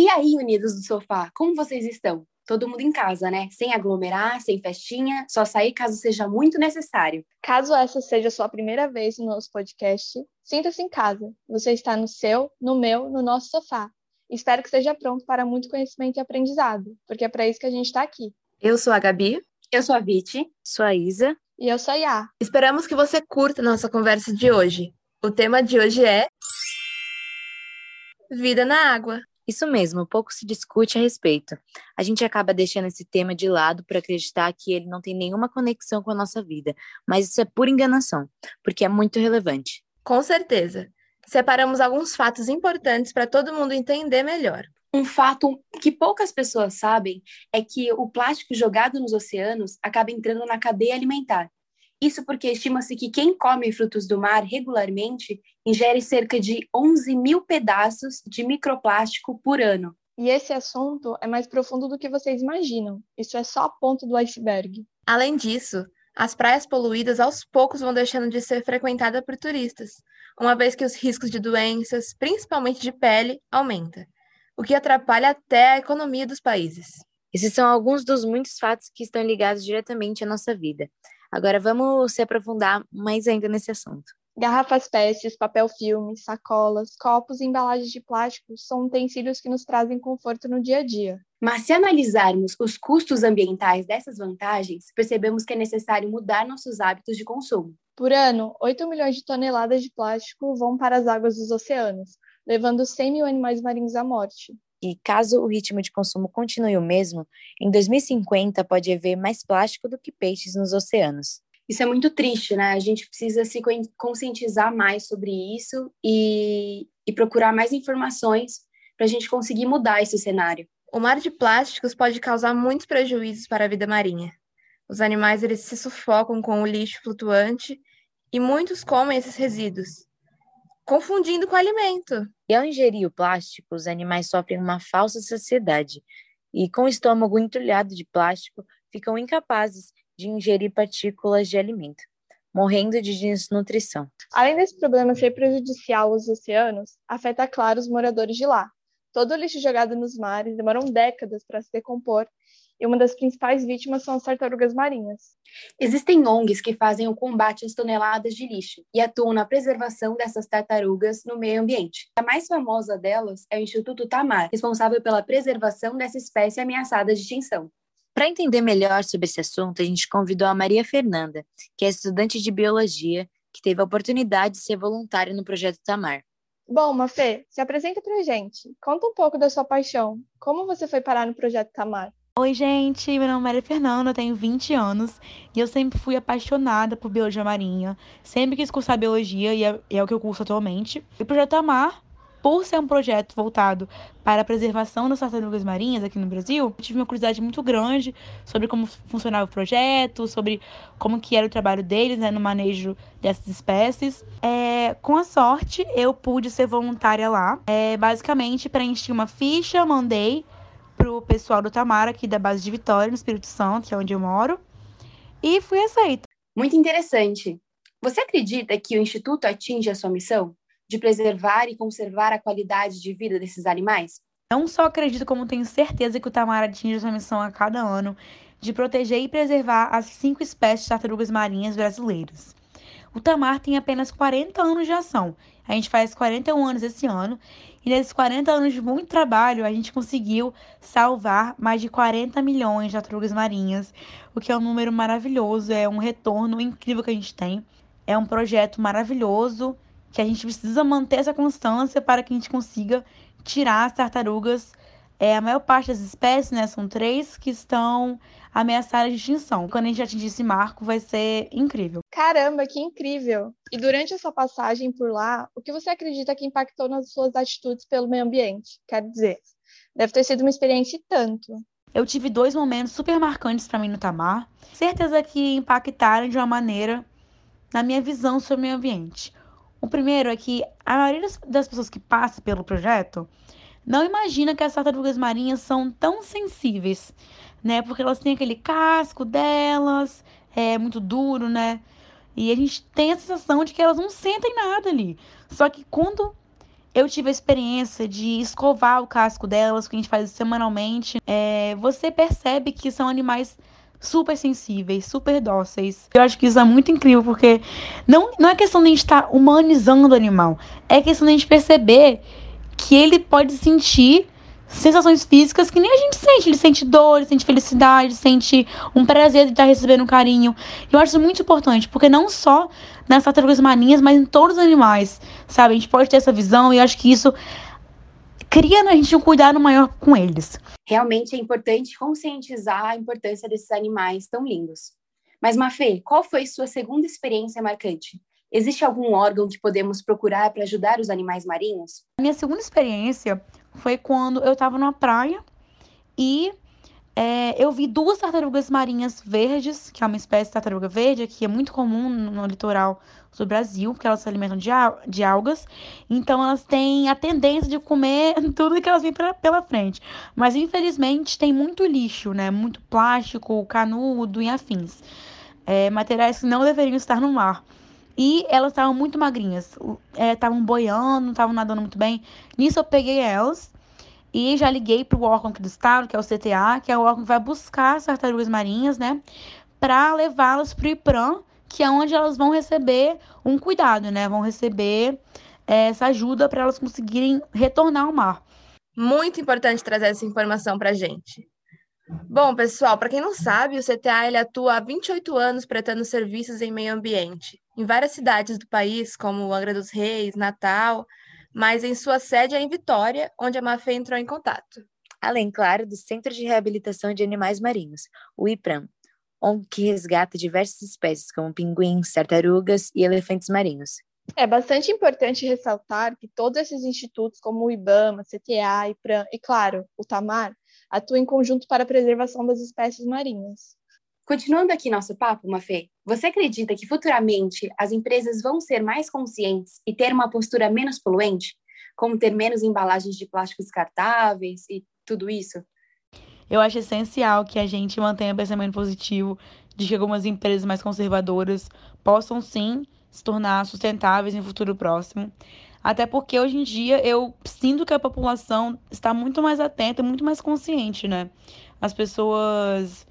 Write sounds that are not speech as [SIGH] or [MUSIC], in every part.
E aí, unidos do sofá, como vocês estão? Todo mundo em casa, né? Sem aglomerar, sem festinha, só sair caso seja muito necessário. Caso essa seja a sua primeira vez no nosso podcast, sinta-se em casa. Você está no seu, no meu, no nosso sofá. Espero que esteja pronto para muito conhecimento e aprendizado, porque é para isso que a gente está aqui. Eu sou a Gabi. Eu sou a Viti. Sou a Isa. E eu sou a Yá. Esperamos que você curta nossa conversa de hoje. O tema de hoje é Vida na água. Isso mesmo, pouco se discute a respeito. A gente acaba deixando esse tema de lado por acreditar que ele não tem nenhuma conexão com a nossa vida, mas isso é pura enganação, porque é muito relevante. Com certeza. Separamos alguns fatos importantes para todo mundo entender melhor. Um fato que poucas pessoas sabem é que o plástico jogado nos oceanos acaba entrando na cadeia alimentar. Isso porque estima-se que quem come frutos do mar regularmente ingere cerca de 11 mil pedaços de microplástico por ano. E esse assunto é mais profundo do que vocês imaginam. Isso é só a ponta do iceberg. Além disso, as praias poluídas aos poucos vão deixando de ser frequentadas por turistas, uma vez que os riscos de doenças, principalmente de pele, aumenta, o que atrapalha até a economia dos países. Esses são alguns dos muitos fatos que estão ligados diretamente à nossa vida. Agora vamos se aprofundar mais ainda nesse assunto. Garrafas PETs, papel filme, sacolas, copos e embalagens de plástico são utensílios que nos trazem conforto no dia a dia. Mas se analisarmos os custos ambientais dessas vantagens, percebemos que é necessário mudar nossos hábitos de consumo. Por ano, 8 milhões de toneladas de plástico vão para as águas dos oceanos, levando 100 mil animais marinhos à morte. E caso o ritmo de consumo continue o mesmo, em 2050 pode haver mais plástico do que peixes nos oceanos. Isso é muito triste, né? A gente precisa se conscientizar mais sobre isso e, e procurar mais informações para a gente conseguir mudar esse cenário. O mar de plásticos pode causar muitos prejuízos para a vida marinha. Os animais eles se sufocam com o lixo flutuante e muitos comem esses resíduos, confundindo com alimento. E ao ingerir o plástico, os animais sofrem uma falsa saciedade e, com o estômago entulhado de plástico, ficam incapazes de ingerir partículas de alimento, morrendo de desnutrição. Além desse problema ser prejudicial aos oceanos, afeta, claro, os moradores de lá. Todo o lixo jogado nos mares demoram décadas para se decompor e uma das principais vítimas são as tartarugas marinhas. Existem ONGs que fazem o combate às toneladas de lixo e atuam na preservação dessas tartarugas no meio ambiente. A mais famosa delas é o Instituto Tamar, responsável pela preservação dessa espécie ameaçada de extinção. Para entender melhor sobre esse assunto, a gente convidou a Maria Fernanda, que é estudante de biologia, que teve a oportunidade de ser voluntária no projeto Tamar. Bom, Mafê, se apresenta para a gente. Conta um pouco da sua paixão. Como você foi parar no projeto Tamar? Oi, gente, meu nome é Maria Fernanda, eu tenho 20 anos e eu sempre fui apaixonada por biologia marinha. Sempre quis cursar biologia e é, é o que eu curso atualmente. E o Projeto Amar, por ser um projeto voltado para a preservação das tartarugas marinhas aqui no Brasil, eu tive uma curiosidade muito grande sobre como funcionava o projeto, sobre como que era o trabalho deles né, no manejo dessas espécies. É, com a sorte, eu pude ser voluntária lá. É, basicamente, preenchi uma ficha, mandei pro pessoal do Tamara, aqui da base de Vitória, no Espírito Santo, que é onde eu moro, e fui aceita. Muito interessante. Você acredita que o Instituto atinge a sua missão de preservar e conservar a qualidade de vida desses animais? Não só acredito, como tenho certeza que o Tamara atinge a sua missão a cada ano de proteger e preservar as cinco espécies de tartarugas marinhas brasileiras. O Tamar tem apenas 40 anos de ação. A gente faz 41 anos esse ano e nesses 40 anos de muito trabalho, a gente conseguiu salvar mais de 40 milhões de tartarugas marinhas, o que é um número maravilhoso, é um retorno incrível que a gente tem. É um projeto maravilhoso que a gente precisa manter essa constância para que a gente consiga tirar as tartarugas. É, a maior parte das espécies, né, são três que estão ameaçadas de extinção. Quando a gente atingir esse marco, vai ser incrível. Caramba, que incrível! E durante a sua passagem por lá, o que você acredita que impactou nas suas atitudes pelo meio ambiente? Quer dizer, deve ter sido uma experiência e tanto. Eu tive dois momentos super marcantes para mim no Tamar, certeza que impactaram de uma maneira na minha visão sobre o meio ambiente. O primeiro é que a maioria das pessoas que passa pelo projeto não imagina que as tartarugas marinhas são tão sensíveis, né? Porque elas têm aquele casco delas, é muito duro, né? E a gente tem a sensação de que elas não sentem nada ali. Só que quando eu tive a experiência de escovar o casco delas, que a gente faz semanalmente. É, você percebe que são animais super sensíveis, super dóceis. Eu acho que isso é muito incrível, porque não, não é questão de a gente estar tá humanizando o animal, é questão de a gente perceber que ele pode sentir sensações físicas que nem a gente sente. Ele sente dor, ele sente felicidade, sente um prazer de estar recebendo um carinho. Eu acho isso muito importante, porque não só nas tartarugas marinhas, mas em todos os animais, sabe? A gente pode ter essa visão e eu acho que isso cria na gente um cuidado maior com eles. Realmente é importante conscientizar a importância desses animais tão lindos. Mas, Mafê, qual foi sua segunda experiência marcante? Existe algum órgão que podemos procurar para ajudar os animais marinhos? A minha segunda experiência foi quando eu estava numa praia e é, eu vi duas tartarugas marinhas verdes, que é uma espécie de tartaruga verde, que é muito comum no litoral do Brasil, porque elas se alimentam de, de algas. Então, elas têm a tendência de comer [LAUGHS] tudo que elas vêm pela, pela frente. Mas, infelizmente, tem muito lixo, né? Muito plástico, canudo e afins. É, materiais que não deveriam estar no mar. E elas estavam muito magrinhas. Estavam é, boiando, estavam nadando muito bem. Nisso eu peguei elas e já liguei para o órgão do estado, que é o CTA, que é o órgão que vai buscar as tartarugas marinhas, né? Para levá-las para o IPRAM, que é onde elas vão receber um cuidado, né? Vão receber é, essa ajuda para elas conseguirem retornar ao mar. Muito importante trazer essa informação para a gente. Bom, pessoal, para quem não sabe, o CTA ele atua há 28 anos prestando serviços em meio ambiente, em várias cidades do país, como Angra dos Reis, Natal, mas em sua sede é em Vitória, onde a Mafê entrou em contato. Além, claro, do Centro de Reabilitação de Animais Marinhos, o IPRAM, onde que resgata diversas espécies, como pinguins, tartarugas e elefantes marinhos. É bastante importante ressaltar que todos esses institutos, como o IBAMA, CTA, IPRAM e, claro, o TAMAR, atuam em conjunto para a preservação das espécies marinhas. Continuando aqui nosso papo, Mafê, você acredita que futuramente as empresas vão ser mais conscientes e ter uma postura menos poluente, como ter menos embalagens de plástico descartáveis e tudo isso? Eu acho essencial que a gente mantenha pensamento positivo de que algumas empresas mais conservadoras possam sim se tornar sustentáveis em futuro próximo. Até porque hoje em dia eu sinto que a população está muito mais atenta, muito mais consciente, né? As pessoas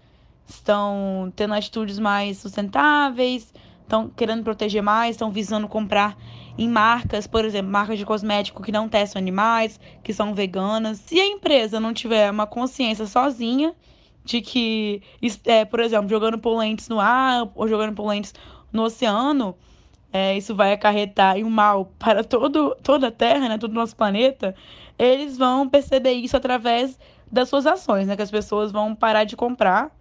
estão tendo atitudes mais sustentáveis, estão querendo proteger mais, estão visando comprar em marcas, por exemplo, marcas de cosmético que não testam animais, que são veganas. Se a empresa não tiver uma consciência sozinha de que, é, por exemplo, jogando poluentes no ar ou jogando poluentes no oceano, é, isso vai acarretar em um mal para todo, toda a Terra, né, todo o nosso planeta, eles vão perceber isso através das suas ações, né, que as pessoas vão parar de comprar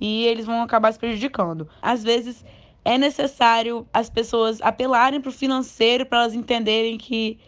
e eles vão acabar se prejudicando. Às vezes é necessário as pessoas apelarem para o financeiro para elas entenderem que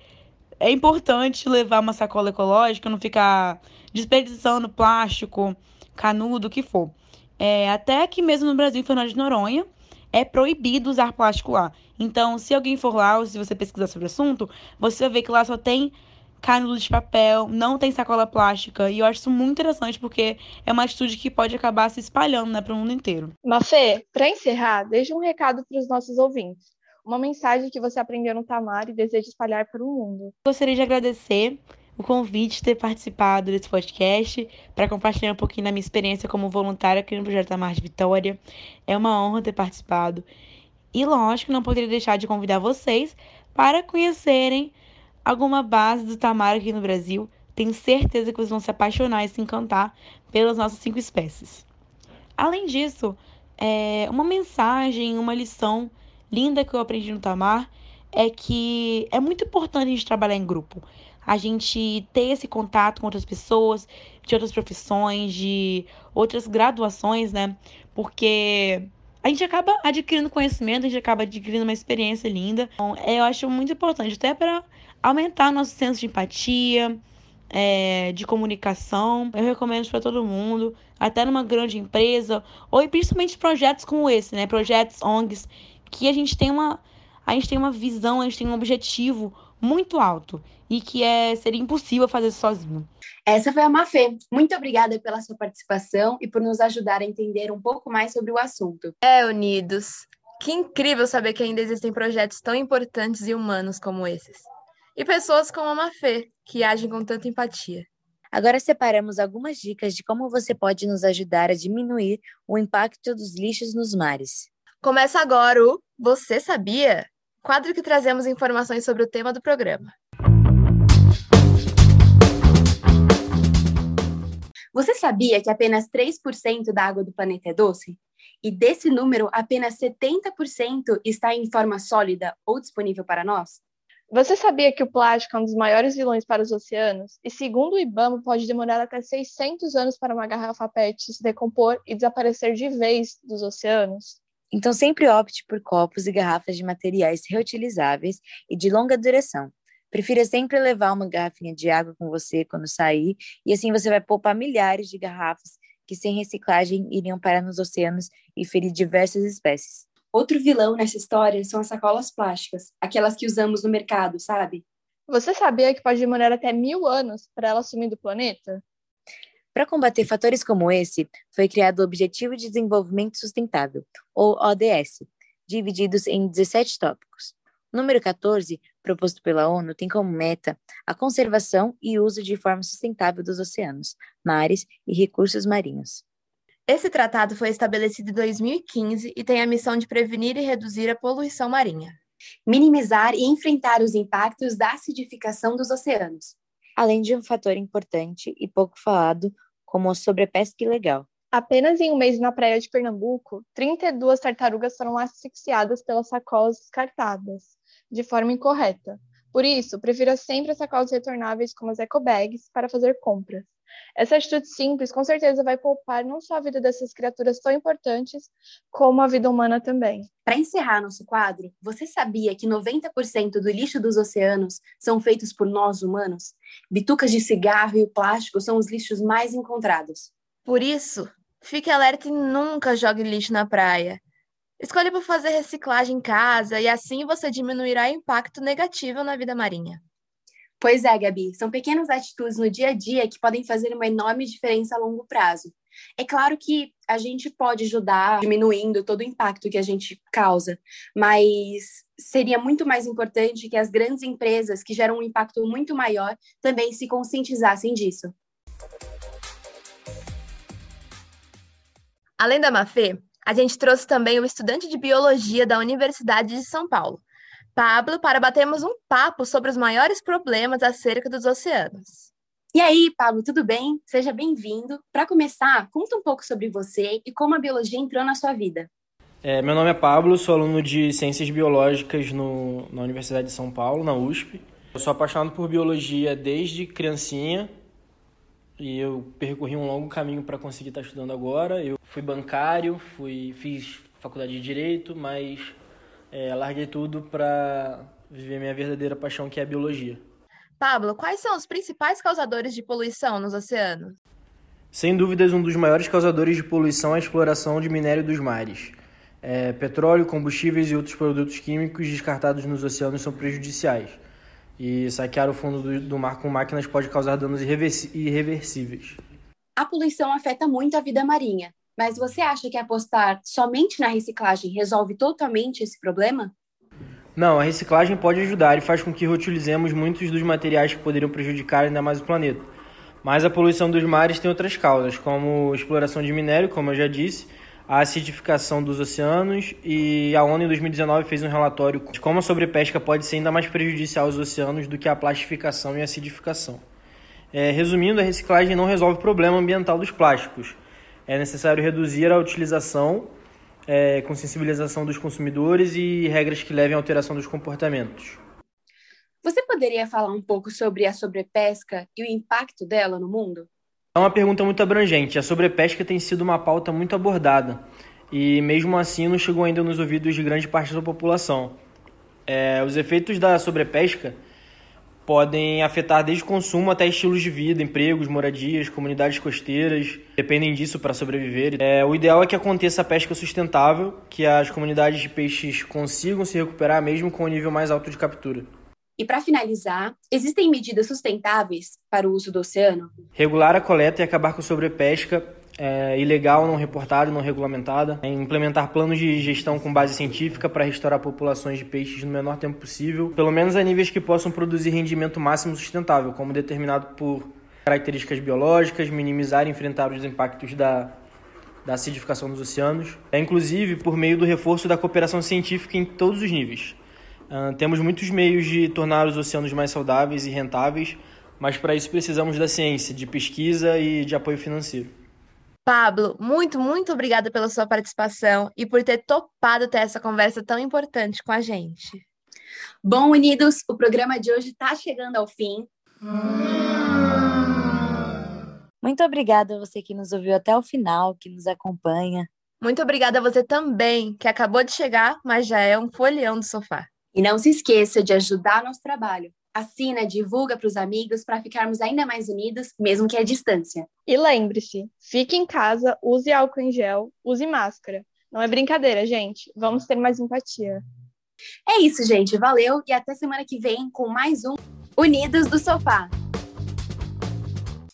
é importante levar uma sacola ecológica, não ficar desperdiçando plástico, canudo, o que for. É, até que mesmo no Brasil, em Fernando de Noronha, é proibido usar plástico lá. Então, se alguém for lá ou se você pesquisar sobre o assunto, você ver que lá só tem canudo de papel, não tem sacola plástica. E eu acho isso muito interessante porque é uma atitude que pode acabar se espalhando né, para o mundo inteiro. Mafê, para encerrar, deixa um recado para os nossos ouvintes. Uma mensagem que você aprendeu no Tamar e deseja espalhar para o mundo. Gostaria de agradecer o convite de ter participado desse podcast para compartilhar um pouquinho da minha experiência como voluntária aqui no Projeto Tamar de Vitória. É uma honra ter participado. E lógico, não poderia deixar de convidar vocês para conhecerem alguma base do Tamar aqui no Brasil. Tenho certeza que vocês vão se apaixonar e se encantar pelas nossas cinco espécies. Além disso, é, uma mensagem, uma lição linda que eu aprendi no Tamar é que é muito importante a gente trabalhar em grupo. A gente ter esse contato com outras pessoas, de outras profissões, de outras graduações, né? Porque a gente acaba adquirindo conhecimento, a gente acaba adquirindo uma experiência linda. Então, eu acho muito importante, até para aumentar nosso senso de empatia, é, de comunicação. Eu recomendo para todo mundo, até numa grande empresa, ou principalmente projetos como esse, né? Projetos ONGs, que a gente tem uma, a gente tem uma visão, a gente tem um objetivo muito alto e que é seria impossível fazer sozinho. Essa foi a Mafê. Muito obrigada pela sua participação e por nos ajudar a entender um pouco mais sobre o assunto. É, Unidos. Que incrível saber que ainda existem projetos tão importantes e humanos como esses. E pessoas como a Mafê, que agem com tanta empatia. Agora separamos algumas dicas de como você pode nos ajudar a diminuir o impacto dos lixos nos mares. Começa agora o Você Sabia? Quadro que trazemos informações sobre o tema do programa. Você sabia que apenas 3% da água do planeta é doce? E desse número, apenas 70% está em forma sólida ou disponível para nós? Você sabia que o plástico é um dos maiores vilões para os oceanos? E segundo o IBAMA, pode demorar até 600 anos para uma garrafa PET se decompor e desaparecer de vez dos oceanos? Então sempre opte por copos e garrafas de materiais reutilizáveis e de longa duração. Prefira sempre levar uma garrafinha de água com você quando sair, e assim você vai poupar milhares de garrafas que sem reciclagem iriam parar nos oceanos e ferir diversas espécies. Outro vilão nessa história são as sacolas plásticas, aquelas que usamos no mercado, sabe? Você sabia que pode demorar até mil anos para ela sumir do planeta? Para combater fatores como esse, foi criado o Objetivo de Desenvolvimento Sustentável, ou ODS, divididos em 17 tópicos. O número 14, proposto pela ONU, tem como meta a conservação e uso de forma sustentável dos oceanos, mares e recursos marinhos. Esse tratado foi estabelecido em 2015 e tem a missão de prevenir e reduzir a poluição marinha, minimizar e enfrentar os impactos da acidificação dos oceanos, além de um fator importante e pouco falado, como a sobrepesca ilegal. Apenas em um mês na praia de Pernambuco, 32 tartarugas foram asfixiadas pelas sacolas descartadas de forma incorreta. Por isso, prefira sempre as sacolas retornáveis como as ecobags para fazer compras. Essa atitude simples com certeza vai poupar não só a vida dessas criaturas tão importantes, como a vida humana também. Para encerrar nosso quadro, você sabia que 90% do lixo dos oceanos são feitos por nós humanos? Bitucas de cigarro e o plástico são os lixos mais encontrados. Por isso, fique alerta e nunca jogue lixo na praia. Escolha por fazer reciclagem em casa e assim você diminuirá o impacto negativo na vida marinha. Pois é, Gabi, são pequenas atitudes no dia a dia que podem fazer uma enorme diferença a longo prazo. É claro que a gente pode ajudar diminuindo todo o impacto que a gente causa, mas seria muito mais importante que as grandes empresas que geram um impacto muito maior também se conscientizassem disso. Além da Mafê, a gente trouxe também o estudante de biologia da Universidade de São Paulo, Pablo, para batermos um papo sobre os maiores problemas acerca dos oceanos. E aí, Pablo, tudo bem? Seja bem-vindo. Para começar, conta um pouco sobre você e como a biologia entrou na sua vida. É, meu nome é Pablo, sou aluno de Ciências Biológicas no, na Universidade de São Paulo, na USP. Eu sou apaixonado por biologia desde criancinha e eu percorri um longo caminho para conseguir estar estudando agora. Eu fui bancário, fui fiz faculdade de direito, mas é, larguei tudo para viver minha verdadeira paixão, que é a biologia. Pablo, quais são os principais causadores de poluição nos oceanos? Sem dúvidas, um dos maiores causadores de poluição é a exploração de minério dos mares. É, petróleo, combustíveis e outros produtos químicos descartados nos oceanos são prejudiciais e saquear o fundo do, do mar com máquinas pode causar danos irreversíveis. A poluição afeta muito a vida marinha, mas você acha que apostar somente na reciclagem resolve totalmente esse problema? Não, a reciclagem pode ajudar e faz com que reutilizemos muitos dos materiais que poderiam prejudicar ainda mais o planeta. Mas a poluição dos mares tem outras causas, como exploração de minério, como eu já disse, a acidificação dos oceanos e a ONU em 2019 fez um relatório de como a sobrepesca pode ser ainda mais prejudicial aos oceanos do que a plastificação e a acidificação. É, resumindo, a reciclagem não resolve o problema ambiental dos plásticos. É necessário reduzir a utilização é, com sensibilização dos consumidores e regras que levem à alteração dos comportamentos. Você poderia falar um pouco sobre a sobrepesca e o impacto dela no mundo? É uma pergunta muito abrangente. A sobrepesca tem sido uma pauta muito abordada e, mesmo assim, não chegou ainda nos ouvidos de grande parte da população. É, os efeitos da sobrepesca podem afetar desde consumo até estilos de vida, empregos, moradias, comunidades costeiras, dependem disso para sobreviver. É, o ideal é que aconteça a pesca sustentável, que as comunidades de peixes consigam se recuperar mesmo com o nível mais alto de captura. E para finalizar, existem medidas sustentáveis para o uso do oceano? Regular a coleta e acabar com a sobrepesca é, ilegal, não reportada, não regulamentada, é implementar planos de gestão com base científica para restaurar populações de peixes no menor tempo possível, pelo menos a níveis que possam produzir rendimento máximo sustentável, como determinado por características biológicas, minimizar e enfrentar os impactos da, da acidificação dos oceanos, é inclusive por meio do reforço da cooperação científica em todos os níveis. Uh, temos muitos meios de tornar os oceanos mais saudáveis e rentáveis, mas para isso precisamos da ciência, de pesquisa e de apoio financeiro. Pablo, muito, muito obrigada pela sua participação e por ter topado ter essa conversa tão importante com a gente. Bom, unidos, o programa de hoje está chegando ao fim. Muito obrigada a você que nos ouviu até o final, que nos acompanha. Muito obrigada a você também, que acabou de chegar, mas já é um folheão do sofá. E não se esqueça de ajudar nosso trabalho assina, divulga para os amigos para ficarmos ainda mais unidos, mesmo que à distância. E lembre-se, fique em casa, use álcool em gel, use máscara. Não é brincadeira, gente. Vamos ter mais empatia. É isso, gente. Valeu e até semana que vem com mais um Unidos do Sofá.